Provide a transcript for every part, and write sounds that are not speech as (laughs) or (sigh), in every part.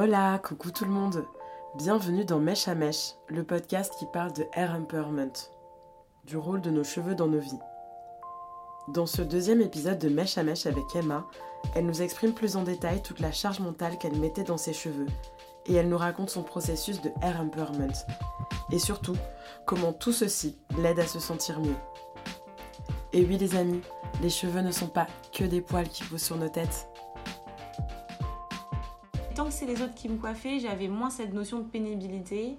Hola, coucou tout le monde. Bienvenue dans Mèche à Mèche, le podcast qui parle de hair empowerment, du rôle de nos cheveux dans nos vies. Dans ce deuxième épisode de Mèche à Mèche avec Emma, elle nous exprime plus en détail toute la charge mentale qu'elle mettait dans ses cheveux et elle nous raconte son processus de hair empowerment. Et surtout, comment tout ceci l'aide à se sentir mieux. Et oui les amis, les cheveux ne sont pas que des poils qui poussent sur nos têtes. C'est les autres qui me coiffaient, j'avais moins cette notion de pénibilité.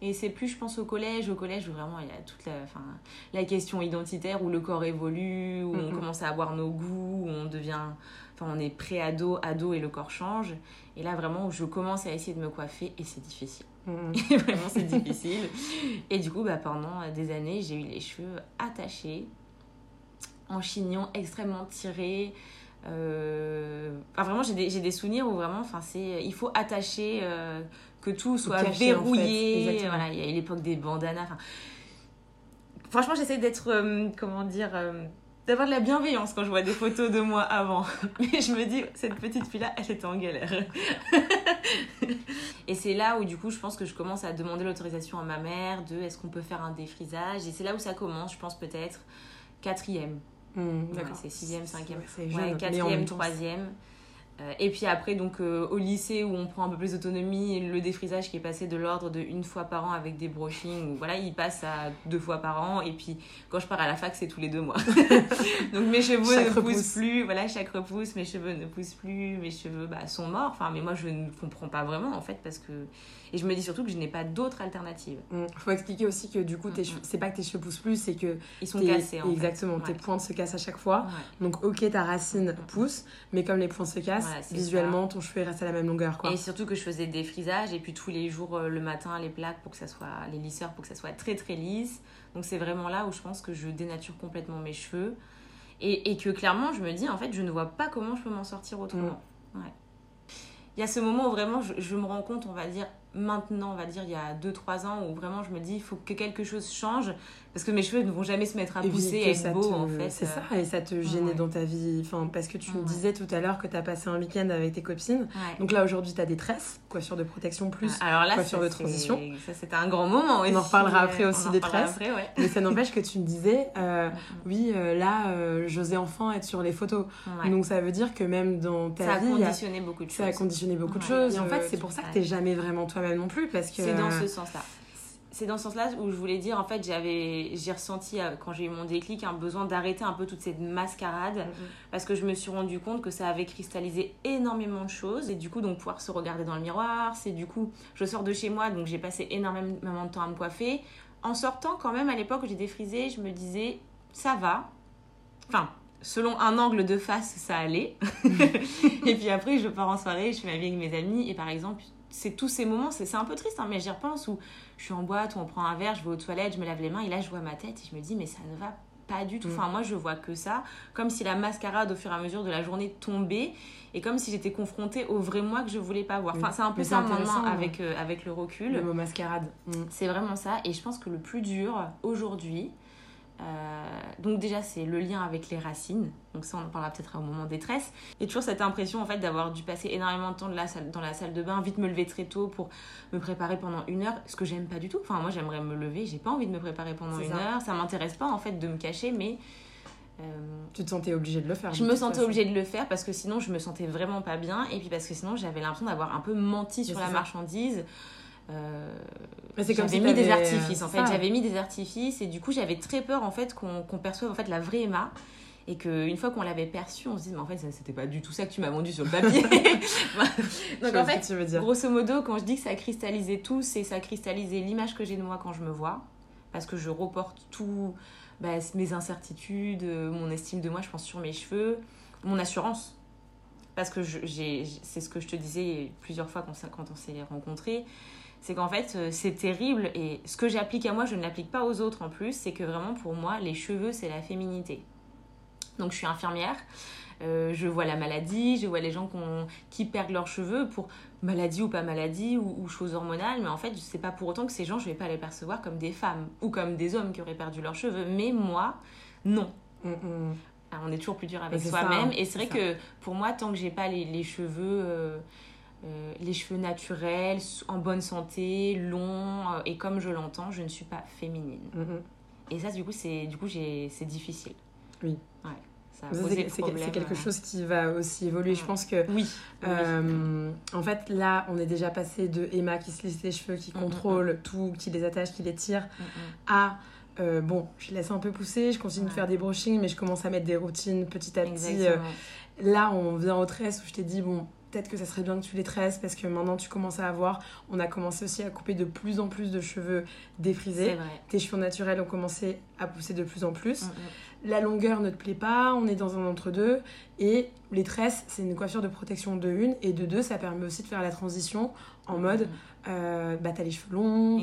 Et c'est plus, je pense, au collège. Au collège, où vraiment, il y a toute la, enfin, la question identitaire, où le corps évolue, où on commence à avoir nos goûts, où on devient... Enfin, on est pré-ado, ado, et le corps change. Et là, vraiment, où je commence à essayer de me coiffer, et c'est difficile. (laughs) Vraiment, c'est difficile. Et du coup, bah, pendant des années, j'ai eu les cheveux attachés, en chignon, extrêmement tirés. Euh, Enfin, vraiment, j'ai des, souvenirs où vraiment, enfin, c'est, il faut attacher, euh, que tout soit cacher, en fait. verrouillé. Voilà, il y a eu l'époque des bandanas. Franchement, j'essaie d'être, euh, comment dire, d'avoir de la bienveillance quand je vois des photos de moi avant. (laughs) Mais je me dis, cette petite fille-là, elle était en galère. (laughs) Et c'est là où du coup je pense que je commence à demander l'autorisation à ma mère de est-ce qu'on peut faire un défrisage? Et c'est là où ça commence je pense peut-être quatrième D'accord. c'est sixième cinquième ouais, quatrième troisième et puis après donc euh, au lycée où on prend un peu plus d'autonomie le défrisage qui est passé de l'ordre de une fois par an avec des brushings où voilà il passe à deux fois par an et puis quand je pars à la fac c'est tous les deux mois (laughs) donc mes cheveux Chaque ne repousse. poussent plus voilà chaque repousse mes cheveux ne poussent plus mes cheveux bah, sont morts enfin mais moi je ne comprends pas vraiment en fait parce que et je me dis surtout que je n'ai pas d'autre alternative Hmm, Faut expliquer aussi que du coup, tes Mm, cheveux- mm. c'est pas que tes cheveux poussent plus, c'est que ils sont cassés en fait. exactement, tes Ouais. pointes se cassent à chaque fois. Ouais. Donc ok, ta racine pousse, mais comme les pointes se cassent, visuellement, ton cheveu reste à la même longueur, quoi. Et surtout que je faisais des frisages et puis tous les jours euh, le matin les plaques pour que ça soit les lisseurs pour que ça soit très très lisse. Donc c'est vraiment là où je pense que je dénature complètement mes cheveux et, et que clairement je me dis en fait je ne vois pas comment je peux m'en sortir autrement. Ouais. Il y a ce moment où vraiment je, je me rends compte, on va dire maintenant, on va dire il y a 2-3 ans où vraiment je me dis il faut que quelque chose change parce que mes cheveux ne vont jamais se mettre à Et pousser et être ça beaux te- en fait. C'est ça, et ça te gênait ouais. dans ta vie. Enfin, parce que tu me disais tout à l'heure que tu as passé un week-end avec tes copines. ouais. Donc là, aujourd'hui, tu as des tresses, coiffure de protection plus. Alors là, coiffure ça, de transition. Ça, c'était un grand moment aussi. en reparlera après euh, aussi on en des tresses. après. Mais ça n'empêche que tu me disais, euh, oui, euh, là, euh, j'osais enfin être sur les photos. Donc ça veut dire que même dans ta ça a vie, y a- conditionné beaucoup de choses. ça a conditionné beaucoup de choses. Et en fait, c'est pour ça que ouais. t'es jamais vraiment non plus. Parce que. C'est dans ce sens-là. C'est dans ce sens-là où je voulais dire, en fait, j'avais, j'ai ressenti, euh, quand j'ai eu mon déclic, un besoin d'arrêter un peu toute cette mascarade, Mhm. parce que je me suis rendu compte que ça avait cristallisé énormément de choses, et du coup, donc, pouvoir se regarder dans le miroir, c'est du coup, je sors de chez moi, donc j'ai passé énormément de temps à me coiffer. En sortant, quand même, à l'époque où j'ai défrisé, je me disais, ça va. Enfin, selon un angle de face, ça allait. (laughs) et puis après, je pars en soirée, je fais ma vie avec mes amis, et par exemple, c'est tous ces moments, c'est un peu triste, hein, mais j'y repense, où je suis en boîte, où on prend un verre, je vais aux toilettes, je me lave les mains, et là, je vois ma tête, et je me dis, mais ça ne va pas du tout. Mm. Enfin, moi, je vois que ça, comme si la mascarade, au fur et à mesure de la journée, tombait, et comme si j'étais confrontée au vrai moi que je voulais pas voir. Enfin, Oui. c'est un peu ça, maintenant, avec, euh, avec le recul. Le mot mascarade. Mm. C'est vraiment ça. Et je pense que le plus dur aujourd'hui, euh, donc déjà c'est le lien avec les racines. Donc ça on en parlera peut-être au moment des tresses. Et toujours cette impression en fait d'avoir dû passer énormément de temps de la salle, dans la salle de bain, vite me lever très tôt pour me préparer pendant une heure. Ce que j'aime pas du tout. Enfin moi j'aimerais me lever, j'ai pas envie de me préparer pendant une ça. heure. Ça m'intéresse pas en fait de me cacher, mais euh, Tu te sentais obligée de le faire. je me sentais façon. obligée de le faire parce que sinon je me sentais vraiment pas bien et puis parce que sinon j'avais l'impression d'avoir un peu menti sur la ça. marchandise. Euh, j'avais si mis des artifices en fait. j'avais mis des artifices et du coup j'avais très peur en fait qu'on qu'on perçoive en fait la vraie Emma et qu'une fois qu'on l'avait perçue on se dit mais en fait c'était pas du tout ça que tu m'as vendu sur le papier. (laughs) Donc en fait tu veux dire. grosso modo quand je dis que ça a cristallisé tout c'est ça a cristallisé l'image que j'ai de moi quand je me vois parce que je reporte tout bah, mes incertitudes euh, mon estime de moi je pense sur mes cheveux mon assurance. Parce que c'est ce que je te disais plusieurs fois quand, quand on s'est rencontrés c'est qu'en fait euh, c'est terrible et ce que j'applique à moi je ne l'applique pas aux autres en plus. C'est que vraiment pour moi les cheveux c'est la féminité. Donc je suis infirmière euh, je vois la maladie je vois les gens qui perdent leurs cheveux pour maladie ou pas maladie ou, ou choses hormonales. Mais en fait c'est pas pour autant que ces gens je vais pas les percevoir comme des femmes ou comme des hommes qui auraient perdu leurs cheveux. Mais moi non. Mm, mm. Alors, on est toujours plus dur avec soi-même. hein, et c'est vrai que pour moi tant que j'ai pas les, les cheveux euh, euh, les cheveux naturels, en bonne santé, longs, euh, et comme je l'entends, je ne suis pas féminine. Mhm. Et ça, du coup, c'est du coup, c'est difficile. Oui. Ouais. C'est quelque euh. chose qui va aussi évoluer. Je Mm. pense que Oui. oui. En fait, là, on est déjà passé de Emma qui se lisse les cheveux, qui Mm, contrôle tout, qui les attache, qui les tire, Mm, mm. à euh, bon, je laisse un peu pousser, je continue de faire des brushings, mais je commence à mettre des routines petit à petit. Euh, là, on vient aux tresses où je t'ai dit, bon, peut-être que ça serait bien que tu les tresses parce que maintenant tu commences à avoir. On a commencé aussi à couper de plus en plus de cheveux défrisés. Tes cheveux naturels ont commencé à pousser de plus en plus. Mm, mm. La longueur ne te plaît pas, on est dans un entre-deux. Et les tresses, c'est une coiffure de protection de une. Et de deux, ça permet aussi de faire la transition en mode, Mm, euh, bah t'as les cheveux longs.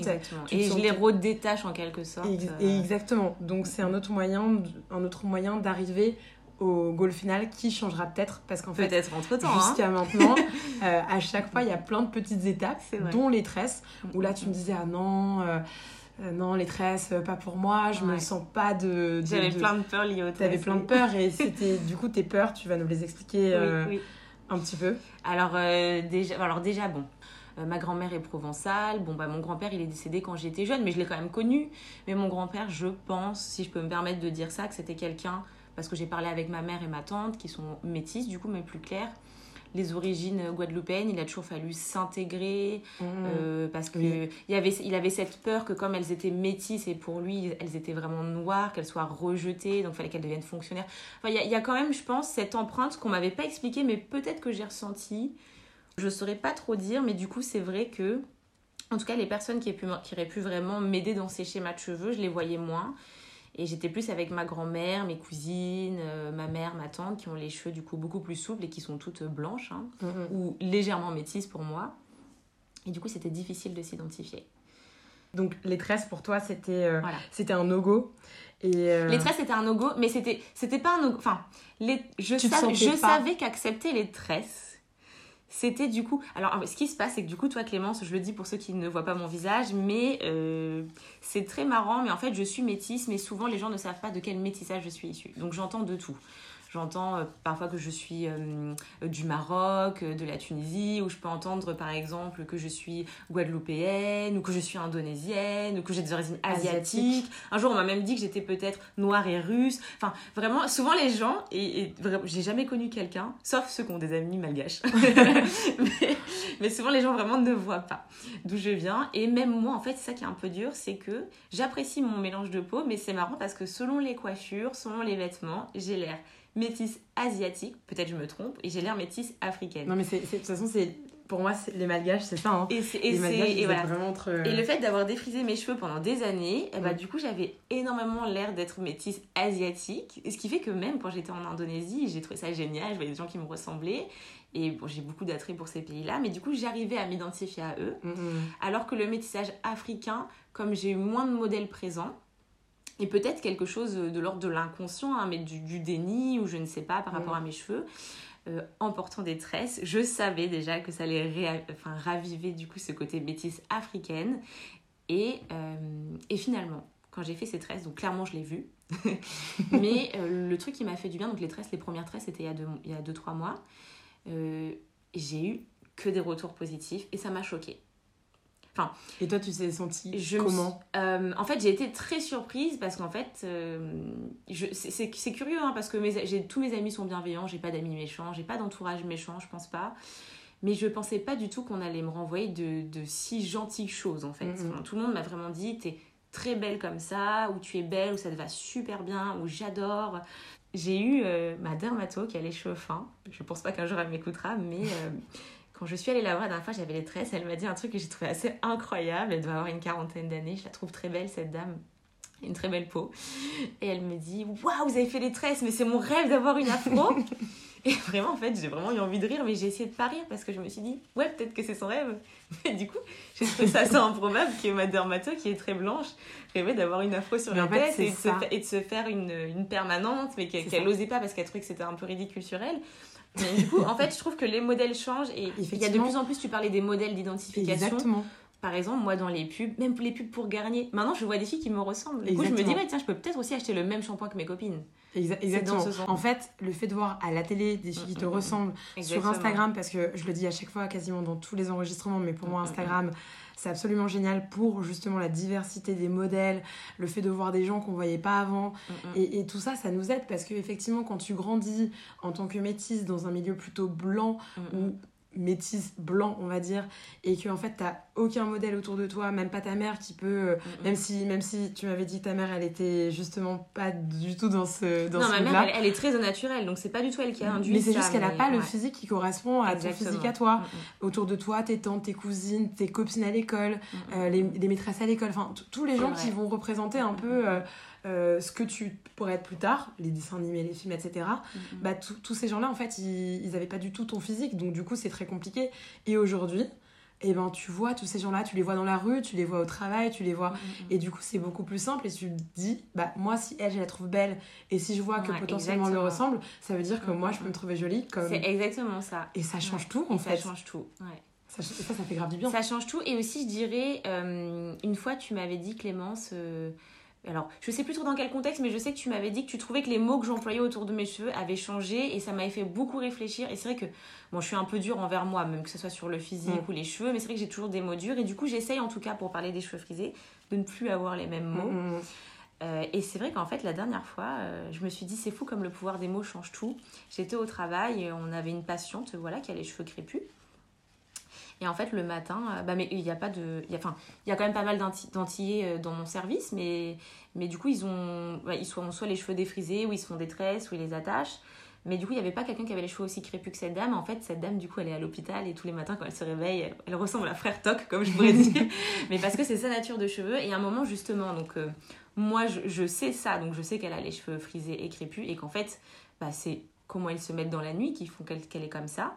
Et je les redétache en quelque sorte. Euh, et exactement. Donc c'est un autre moyen, un autre moyen d'arriver au goal final qui changera peut-être parce qu'en fait Peut-être entre temps. Hein. jusqu'à maintenant, (laughs) euh, à chaque fois il y a plein de petites étapes, dont les tresses. Où là tu me disais ah non, euh, euh, non les tresses pas pour moi, je me Ouais. sens pas de. de- J'avais de- plein de peurs liées au T'avais test, plein de peurs et (laughs) c'était du coup tes peurs, tu vas nous les expliquer euh, Oui, oui. un petit peu. Alors, déjà, alors déjà, bon, ma grand-mère est provençale. Bon, bah, mon grand-père, il est décédé quand j'étais jeune, mais je l'ai quand même connu. Mais mon grand-père, je pense, si je peux me permettre de dire ça, que c'était quelqu'un, parce que j'ai parlé avec ma mère et ma tante, qui sont métisses, du coup, mais plus claires. Les origines guadeloupéennes, il a toujours fallu s'intégrer euh, parce que Oui. il, avait, il avait cette peur que comme elles étaient métisses et pour lui elles étaient vraiment noires, qu'elles soient rejetées, donc il fallait qu'elles deviennent fonctionnaires. Enfin, il y, a, il y a quand même, je pense, cette empreinte qu'on m'avait pas expliquée, mais peut-être que j'ai ressenti. Je saurais pas trop dire, mais du coup c'est vrai que, en tout cas les personnes qui, aient pu, qui auraient pu vraiment m'aider dans ces schémas de cheveux, je les voyais moins. Et j'étais plus avec ma grand-mère, mes cousines, euh, ma mère, ma tante, qui ont les cheveux du coup beaucoup plus souples et qui sont toutes blanches. hein Mm, mm. ou légèrement métisse pour moi. Et du coup, c'était difficile de s'identifier. Donc les tresses pour toi c'était euh, Voilà. c'était un no-go. Et, euh, Les tresses, c'était un no-go, mais c'était, c'était pas un no-go. Enfin, les, je, savais qu'accepter les tresses, c'était du coup. Alors, ce qui se passe, c'est que du coup, toi, Clémence, je le dis pour ceux qui ne voient pas mon visage, mais euh, c'est très marrant. Mais en fait, je suis métisse, mais souvent, les gens ne savent pas de quel métissage je suis issue. Donc, j'entends de tout. J'entends euh, parfois que je suis euh, du Maroc, euh, de la Tunisie, ou je peux entendre par exemple que je suis guadeloupéenne, ou que je suis indonésienne, ou que j'ai des origines asiatiques. Un jour, on m'a même dit que j'étais peut-être noire et russe. Enfin, vraiment, souvent les gens, et, j'ai jamais connu quelqu'un, sauf ceux qui ont des amis malgaches, (laughs) mais, mais souvent les gens vraiment ne voient pas d'où je viens. Et même moi, en fait, c'est ça qui est un peu dur, c'est que j'apprécie mon mélange de peau, mais c'est marrant parce que selon les coiffures, selon les vêtements, j'ai l'air métisse asiatique, peut-être je me trompe, et j'ai l'air métisse africaine. Non mais c'est de toute façon c'est pour moi les malgaches c'est ça. Hein. Et les malgaches et voilà. vraiment entre. euh, Et le fait d'avoir défrisé mes cheveux pendant des années, Mm. du coup, j'avais énormément l'air d'être métisse asiatique. Ce qui fait que même quand j'étais en Indonésie, j'ai trouvé ça génial. Je voyais des gens qui me ressemblaient. Et bon, j'ai beaucoup d'attrait pour ces pays-là. Mais du coup, j'arrivais à m'identifier à eux. Mm, mm. Alors que le métissage africain, comme j'ai eu moins de modèles présents, et peut-être quelque chose de l'ordre de l'inconscient, hein, mais du, du déni, ou je ne sais pas, par rapport Mm. à mes cheveux, euh, en portant des tresses, je savais déjà que ça allait enfin, raviver du coup ce côté métisse africaine. Et, euh, et finalement, quand j'ai fait ces tresses, donc clairement je l'ai vu, (laughs) mais euh, le truc qui m'a fait du bien, donc les tresses, les premières tresses, c'était il y a deux- il y a 2-3 mois, j'ai eu que des retours positifs et ça m'a choquée. Et toi tu t'es sentie me comment Euh, en fait, j'ai été très surprise parce qu'en fait, euh, je- c'est- curieux hein, parce que mes, tous mes amis sont bienveillants, j'ai pas d'amis méchants, j'ai pas d'entourage méchant, je pense pas. Mais je pensais pas du tout qu'on allait me renvoyer de, de si gentilles choses en fait. Mhm. Enfin, tout le monde m'a vraiment dit t'es très belle comme ça, ou tu es belle, ou ça te va super bien, ou j'adore. J'ai eu euh, ma dermato qui a les cheveux fins. Je pense pas qu'un jour elle m'écoutera, mais quand je suis allée la voir la dernière fois, j'avais les tresses. Elle m'a dit un truc que j'ai trouvé assez incroyable. Elle doit avoir une quarantaine d'années. Je la trouve très belle, cette dame. Une très belle peau. Et elle me dit Waouh, vous avez fait les tresses, mais c'est mon rêve d'avoir une afro. (laughs) Et vraiment, en fait, j'ai vraiment eu envie de rire, mais j'ai essayé de pas rire parce que je me suis dit Ouais, peut-être que c'est son rêve. (laughs) Mais du coup, j'ai trouvé ça assez improbable que ma dermato, qui est très blanche, rêvait d'avoir une afro sur Mais la fait, tête et de, se ça. fa- et de se faire une, une permanente, mais qu'elle n'osait pas parce qu'elle trouvait que c'était un peu ridicule sur elle. Mais du coup, en fait, je trouve que les modèles changent et il y a de plus en plus, tu parlais des modèles d'identification. Exactement. Par exemple, moi, dans les pubs, même les pubs pour Garnier, maintenant, je vois des filles qui me ressemblent. Du coup, je me dis, ouais, tiens, je peux peut-être aussi acheter le même shampoing que mes copines. exactement. En fait, le fait de voir à la télé des filles qui te ressemblent sur Instagram, parce que je le dis à chaque fois, quasiment dans tous les enregistrements, mais pour moi, Instagram, c'est absolument génial pour justement la diversité des modèles, le fait de voir des gens qu'on voyait pas avant. Et, et, tout ça, ça nous aide parce que effectivement, quand tu grandis en tant que métisse dans un milieu plutôt blanc ou métisse blanc on va dire et que en fait t'as aucun modèle autour de toi même pas ta mère qui peut euh, même si même si tu m'avais dit que ta mère elle était justement pas du tout dans ce dans non ma mère elle, est très naturelle donc c'est pas du tout elle qui a induit mais c'est juste qu'elle a pas le physique qui correspond à ton physique à toi. Autour de toi tes tantes tes cousines tes copines à l'école euh, les, maîtresses à l'école enfin tous les gens qui vont représenter un peu euh, euh, ce que tu pourrais être plus tard, les dessins animés, les films, etc. Mm-hmm. Bah, tous ces gens-là, en fait, ils n'avaient pas du tout ton physique, donc du coup, c'est très compliqué. Et aujourd'hui, et eh ben, tu vois tous ces gens-là, tu les vois dans la rue, tu les vois au travail, tu les vois. Mm-hmm. Et du coup, c'est beaucoup plus simple. Et tu te dis, bah, moi, si elle, je la trouve belle, et si je vois que potentiellement elle me ressemble, ça veut dire que moi, je peux me trouver jolie. Comme... C'est exactement ça. Et ça change tout, en fait. Ça change tout, ouais. Ça, ça, fait grave du bien. Ça change tout. Et aussi, je dirais, euh, une fois, tu m'avais dit, Clémence, euh, alors, je sais plus trop dans quel contexte, mais je sais que tu m'avais dit que tu trouvais que les mots que j'employais autour de mes cheveux avaient changé et ça m'avait fait beaucoup réfléchir. Et c'est vrai que, bon, je suis un peu dure envers moi, même que ce soit sur le physique mm. ou les cheveux, mais c'est vrai que j'ai toujours des mots durs et du coup, j'essaye en tout cas pour parler des cheveux frisés de ne plus avoir les mêmes mots. Mm, mm, euh, et c'est vrai qu'en fait, la dernière fois, euh, je me suis dit, c'est fou comme le pouvoir des mots change tout. J'étais au travail et on avait une patiente voilà, qui a les cheveux crépus. Et en fait, le matin, euh, bah, mais il n'y a pas de. Y a, enfin, il y a quand même pas mal d'antillais euh, dans mon service, mais, mais du coup, ils ont, bah, ils sont soit les cheveux défrisés, ou ils se font des tresses, ou ils les attachent. Mais du coup, il n'y avait pas quelqu'un qui avait les cheveux aussi crépus que cette dame. En fait, cette dame, du coup, elle est à l'hôpital et tous les matins, quand elle se réveille, elle, ressemble à frère Toc, comme je pourrais dire. (laughs) mais parce que c'est sa nature de cheveux. Et à un moment, justement, donc, euh, moi, je, je, sais ça. Donc, je sais qu'elle a les cheveux frisés et crépus et qu'en fait, bah, c'est comment ils se mettent dans la nuit qui font qu'elle est comme ça.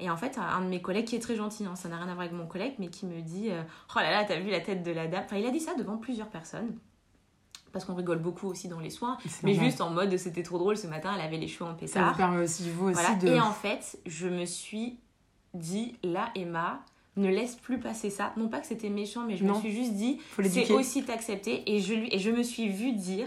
Et en fait, un de mes collègues qui est très gentil, hein, ça n'a rien à voir avec mon collègue, mais qui me dit euh, Oh là là, t'as vu la tête de la dame? Enfin, il a dit ça devant plusieurs personnes. Parce qu'on rigole beaucoup aussi dans les soins, mais juste en mode c'était trop drôle ce matin, elle avait les cheveux en pétard. Ça vous permet aussi, vous aussi de... Et en fait, je me suis dit Là, Emma, ne laisse plus passer ça. Non pas que c'était méchant, mais je me suis juste dit, c'est aussi t'accepter. Et je, lui, et je me suis vue dire,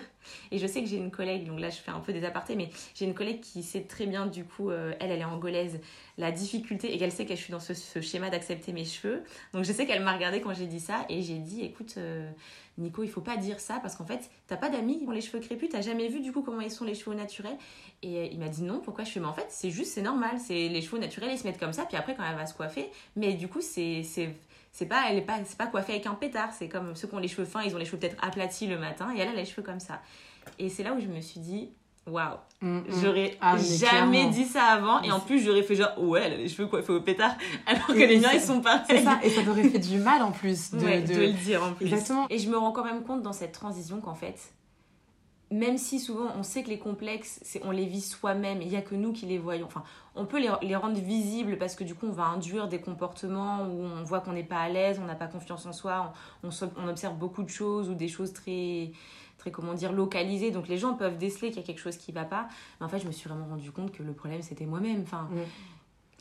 et je sais que j'ai une collègue, donc là je fais un peu des apartés, mais j'ai une collègue qui sait très bien, du coup, euh, elle, elle est angolaise, la difficulté, et qu'elle sait que je suis dans ce, schéma d'accepter mes cheveux. Donc je sais qu'elle m'a regardé quand j'ai dit ça, et j'ai dit, écoute, euh, Nico, il faut pas dire ça, parce qu'en fait, t'as pas d'amis qui ont les cheveux crépus, t'as jamais vu du coup comment ils sont les cheveux naturels. Et euh, il m'a dit non, pourquoi je fais? Mais en fait, c'est juste, c'est normal, c'est les cheveux naturels, ils se mettent comme ça, puis après, quand elle va se coiffer, mais du coup, c'est c'est pas elle est pas c'est pas coiffée avec un pétard c'est comme ceux qui ont les cheveux fins ils ont les cheveux peut-être aplatis le matin et elle a les cheveux comme ça et c'est là où je me suis dit waouh. Mm, mm. j'aurais ah, jamais dit ça avant et en plus j'aurais fait genre ouais elle a les cheveux coiffés au pétard (laughs) alors que les miens ils sont pareils. C'est ça et ça t'aurait fait du mal en plus de, de... le dire en plus. Exactement. Et je me rends quand même compte dans cette transition qu'en fait même si souvent on sait que les complexes, on les vit soi-même, il n'y a que nous qui les voyons. Enfin, on peut les, rendre visibles parce que du coup on va induire des comportements où on voit qu'on n'est pas à l'aise, on n'a pas confiance en soi, on, on, observe beaucoup de choses ou des choses très, très comment dire, localisées. Donc les gens peuvent déceler qu'il y a quelque chose qui ne va pas. Mais en fait, je me suis vraiment rendu compte que le problème c'était moi-même. Enfin,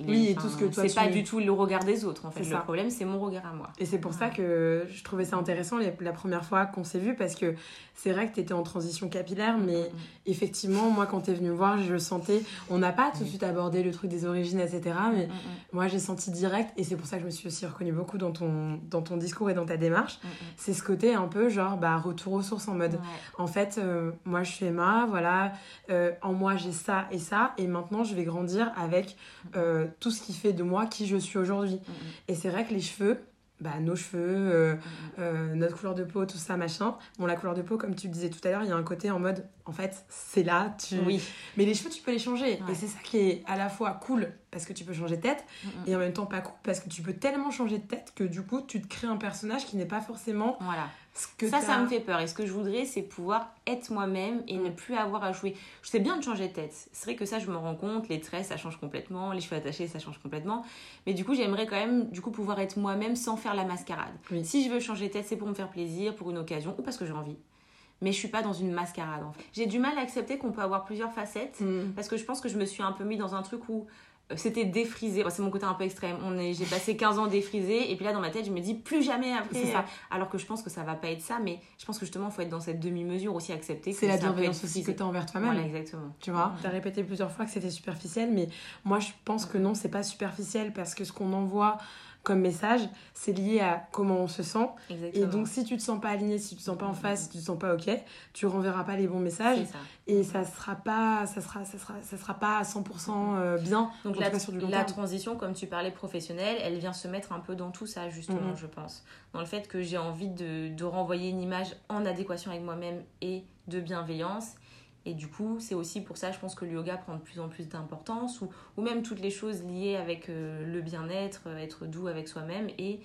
oui, et tout ce que toi C'est pas du tout le regard des autres, en fait. Le problème, c'est mon regard à moi. Et c'est pour ça que je trouvais ça intéressant la première fois qu'on s'est vu, parce que c'est vrai que tu étais en transition capillaire, mais mm, mm. effectivement, moi, quand tu es venue me voir, je sentais. On n'a pas tout de mm. suite abordé le truc des origines, etc. Mais moi, j'ai senti direct, et c'est pour ça que je me suis aussi reconnue beaucoup dans ton, dans ton discours et dans ta démarche. C'est ce côté un peu genre, bah, retour aux sources en mode. En fait, euh, moi, je suis Emma, voilà. Euh, en moi, j'ai ça et ça, et maintenant, je vais grandir avec. Euh, tout ce qui fait de moi qui je suis aujourd'hui. Mm, mm. Et c'est vrai que les cheveux, bah, nos cheveux, euh, mm, euh, notre couleur de peau, tout ça, machin. Bon, la couleur de peau, comme tu le disais tout à l'heure, il y a un côté en mode, en fait, c'est là, tu... Oui. Mais les cheveux, tu peux les changer. Et c'est ça qui est à la fois cool, parce que tu peux changer de tête, et en même temps pas cool, parce que tu peux tellement changer de tête que du coup, tu te crées un personnage qui n'est pas forcément... Voilà ça, ça me fait peur. Et ce que je voudrais, c'est pouvoir être moi-même et ne mm. plus avoir à jouer. Je sais bien de changer de tête. C'est vrai que ça, je me rends compte. Les traits, ça change complètement. Les cheveux attachés, ça change complètement. Mais du coup, j'aimerais quand même du coup pouvoir être moi-même sans faire la mascarade. Si je veux changer de tête, c'est pour me faire plaisir, pour une occasion ou parce que j'ai envie. Mais je suis pas dans une mascarade en fait. J'ai du mal à accepter qu'on peut avoir plusieurs facettes mm. parce que je pense que je me suis un peu mis dans un truc où c'était défrisé. c'est mon côté un peu extrême. On est, j'ai passé 15 ans défrisé et puis là dans ma tête, je me dis plus jamais après. C'est ça. Alors que je pense que ça va pas être ça, mais je pense que justement, il faut être dans cette demi-mesure aussi accepter. C'est que la bienveillance aussi que frisé. tu as envers toi-même. Voilà, exactement. Tu vois, tu as répété plusieurs fois que c'était superficiel, mais moi je pense que non, c'est pas superficiel parce que ce qu'on envoie comme message, c'est lié à comment on se sent. Exactement. Et donc, si tu te sens pas aligné, si tu te sens pas en face, si tu te sens pas ok, tu renverras pas les bons messages ça. et ça sera pas, ça sera, ça sera, ça sera pas à 100% euh, bien. Donc la, tout cas, sur du long la terme. transition, comme tu parlais professionnelle, elle vient se mettre un peu dans tout ça, justement, Mhm. je pense. Dans le fait que j'ai envie de, de renvoyer une image en adéquation avec moi-même et de bienveillance. Et du coup, c'est aussi pour ça, je pense que le yoga prend de plus en plus d'importance, ou, ou même toutes les choses liées avec euh, le bien-être, euh, être doux avec soi-même, et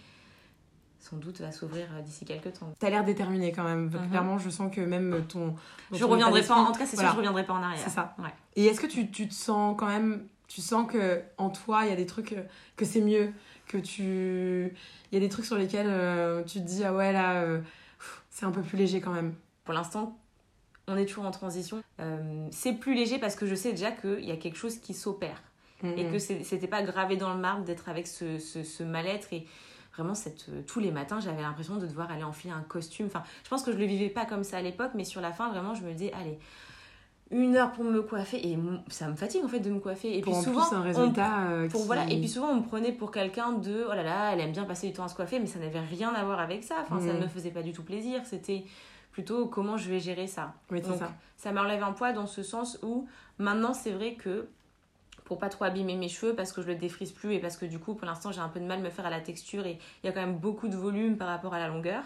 sans doute va s'ouvrir euh, d'ici quelques temps. T'as l'air déterminé quand même. Mhm. Clairement, je sens que même ton. Je ton reviendrai pas, en d'esprit- tout cas, c'est Voilà. sûr, je reviendrai pas en arrière. C'est ça. Ouais. Et est-ce que tu, tu te sens quand même. Tu sens que en toi, il y a des trucs que c'est mieux, que tu. Il y a des trucs sur lesquels euh, tu te dis, ah ouais, là, euh, c'est un peu plus léger quand même? Pour l'instant, on est toujours en transition. Euh, c'est plus léger parce que je sais déjà qu'il y a quelque chose qui s'opère. et Mhm. que c'était pas gravé dans le marbre d'être avec ce, ce, ce mal-être et vraiment cette, euh, tous les matins j'avais l'impression de devoir aller enfiler un costume enfin je pense que je le vivais pas comme ça à l'époque mais sur la fin vraiment je me dis allez une heure pour me coiffer et ça me fatigue en fait de me coiffer et Pour puis en souvent un on- résultat. euh, pour qui- voilà et puis souvent on me prenait pour quelqu'un de oh là là elle aime bien passer du temps à se coiffer mais ça n'avait rien à voir avec ça enfin ça Mhm. ne me faisait pas du tout plaisir c'était plutôt comment je vais gérer ça Oui, c'est donc, ça. ça m'enlève un poids dans ce sens où maintenant c'est vrai que pour pas trop abîmer mes cheveux parce que je le défrise plus et parce que du coup pour l'instant j'ai un peu de mal à me faire à la texture et il y a quand même beaucoup de volume par rapport à la longueur.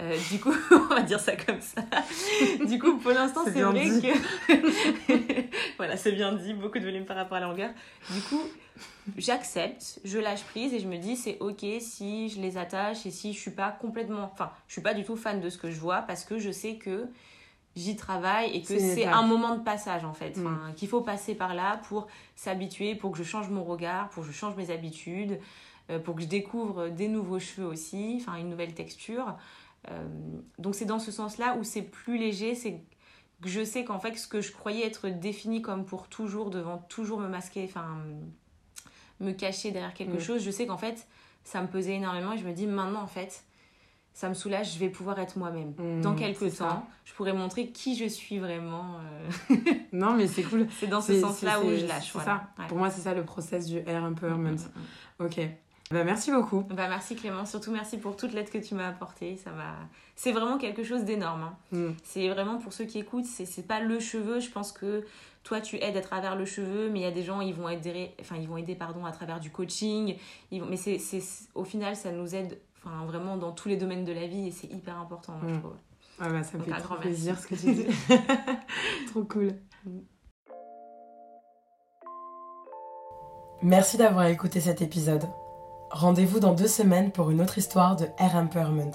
Euh, du coup, (laughs) on va dire ça comme ça. (laughs) Du coup, pour l'instant, C'est vrai dit. que. (laughs) voilà, c'est bien dit, beaucoup de volume par rapport à la longueur. Du coup, j'accepte, je lâche prise et je me dis c'est ok si je les attache et si je suis pas complètement. Enfin, je suis pas du tout fan de ce que je vois parce que je sais que j'y travaille et que C'est un moment de passage en fait. Mm. Qu'il faut passer par là pour s'habituer, pour que je change mon regard, pour que je change mes habitudes, euh, pour que je découvre des nouveaux cheveux aussi, enfin une nouvelle texture. Euh, donc c'est dans ce sens-là où c'est plus léger, c'est que je sais qu'en fait ce que je croyais être défini comme pour toujours, devant toujours me masquer, enfin me cacher derrière quelque Mm. chose, je sais qu'en fait ça me pesait énormément et je me dis maintenant en fait ça me soulage, je vais pouvoir être moi-même. Mm, Dans quelques ça. temps, je pourrais montrer qui je suis vraiment. euh, Non, mais c'est cool. (laughs) c'est dans ce sens-là où je lâche. C'est voilà. ça. Ouais. Pour moi, c'est ça le process du air empowerment. Mm, mm. Ok. Bah, merci beaucoup. Bah merci Clément, surtout merci pour toute l'aide que tu m'as apportée. Ça m'a, c'est vraiment quelque chose d'énorme. hein. Mm. C'est vraiment pour ceux qui écoutent, c'est c'est pas le cheveu. Je pense que toi tu aides à travers le cheveu, mais il y a des gens ils vont aider, enfin ils vont aider pardon à travers du coaching. Ils vont- mais c'est, c'est, au final ça nous aide, enfin vraiment dans tous les domaines de la vie et c'est hyper important. moi, je Mm. trouve. Ah bah, ça me Donc, fait un trop grand plaisir merci. ce que tu dis. (laughs) trop cool. Merci d'avoir écouté cet épisode. Rendez-vous dans deux semaines pour une autre histoire de Air Empowerment.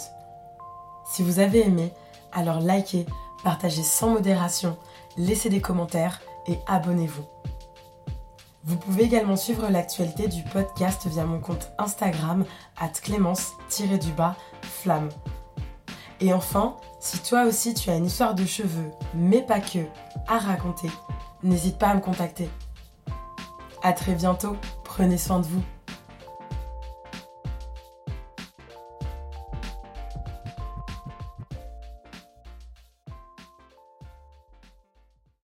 Si vous avez aimé, alors likez, partagez sans modération, laissez des commentaires et abonnez-vous. Vous pouvez également suivre l'actualité du podcast via mon compte Instagram at clémence-du-bas flamme. Et enfin, si toi aussi tu as une histoire de cheveux, mais pas que, à raconter, n'hésite pas à me contacter. À très bientôt, prenez soin de vous.